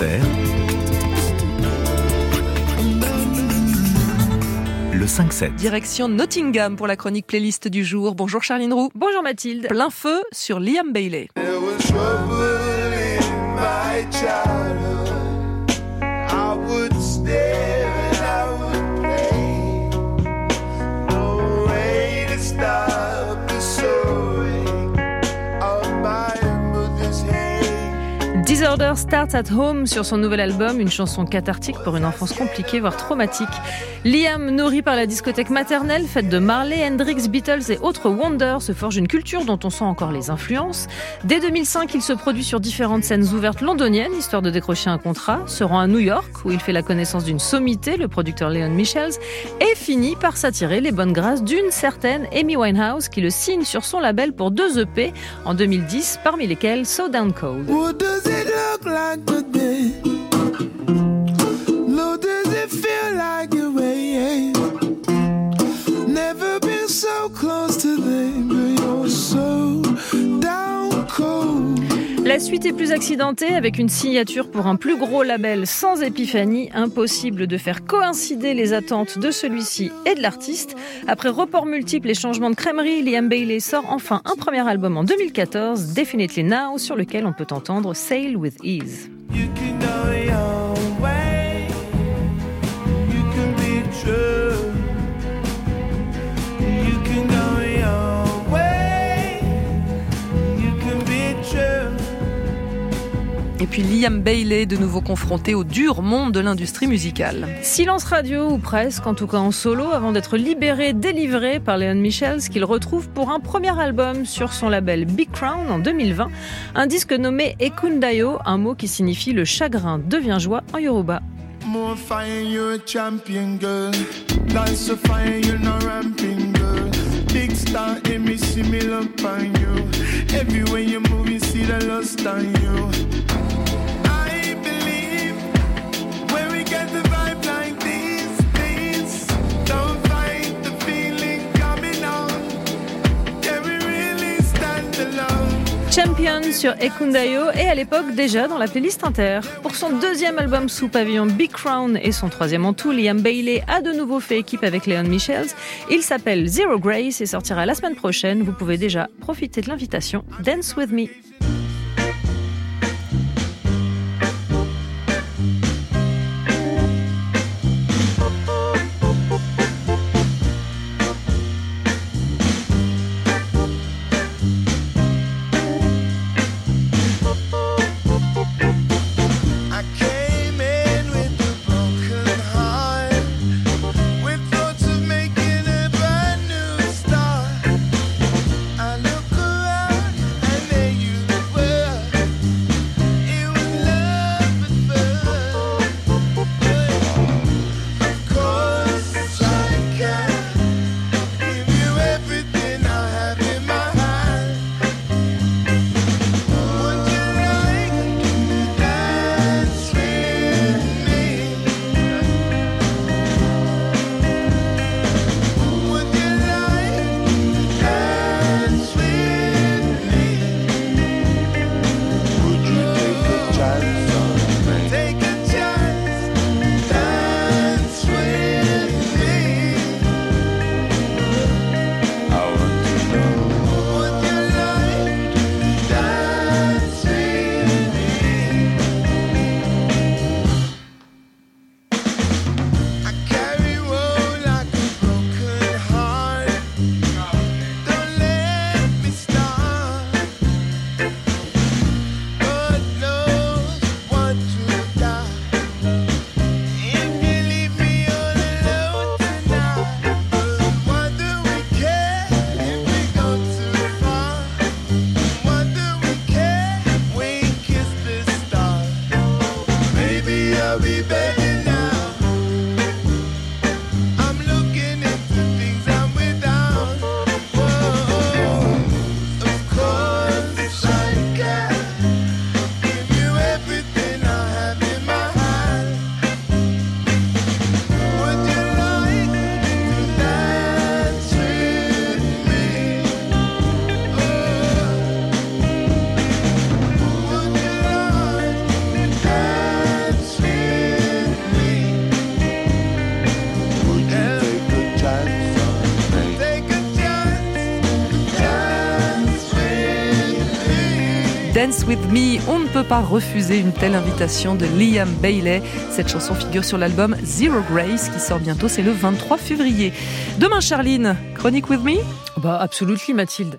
Inter, le 5-7. Direction Nottingham pour la chronique playlist du jour. Bonjour Charline Roux. Bonjour Mathilde. Plein feu sur Liam Bailey. There was Disorder Starts at Home sur son nouvel album, une chanson cathartique pour une enfance compliquée, voire traumatique. Liam, nourri par la discothèque maternelle, faite de Marley, Hendrix, Beatles et autres Wonders, se forge une culture dont on sent encore les influences. Dès 2005, il se produit sur différentes scènes ouvertes londoniennes, histoire de décrocher un contrat, se rend à New York, où il fait la connaissance d'une sommité, le producteur Leon Michels, et finit par s'attirer les bonnes grâces d'une certaine Amy Winehouse, qui le signe sur son label pour deux EP en 2010, parmi lesquels So Down Cold. Atlanta La suite est plus accidentée avec une signature pour un plus gros label sans épiphanie, impossible de faire coïncider les attentes de celui-ci et de l'artiste. Après reports multiples et changements de crèmerie, Liam Bailey sort enfin un premier album en 2014, Definitely Now, sur lequel on peut entendre Sail with Ease. Et puis Liam Bailey, de nouveau confronté au dur monde de l'industrie musicale. Silence radio, ou presque, en tout cas en solo, avant d'être libéré, délivré par Leon Michels, qu'il retrouve pour un premier album sur son label Big Crown en 2020. Un disque nommé Ekundayo, un mot qui signifie le chagrin devient joie en Yoruba. More fire, you're a champion, girl. Life so fire, you're not ramping, girl. Big star, in me, see me look on you. Everywhere you move, you see the lust on you. Champion sur Ekundayo et à l'époque déjà dans la playlist Inter. Pour son deuxième album sous pavillon Big Crown et son troisième en tout, Liam Bailey a de nouveau fait équipe avec Leon Michels. Il s'appelle Zero Grace et sortira la semaine prochaine. Vous pouvez déjà profiter de l'invitation Dance With Me. Dance With Me. On ne peut pas refuser une telle invitation de Liam Bailey. Cette chanson figure sur l'album Zero Grace qui sort bientôt, c'est le 23 février. Demain, Charline, Chronique With Me? Bah, absolument, Mathilde.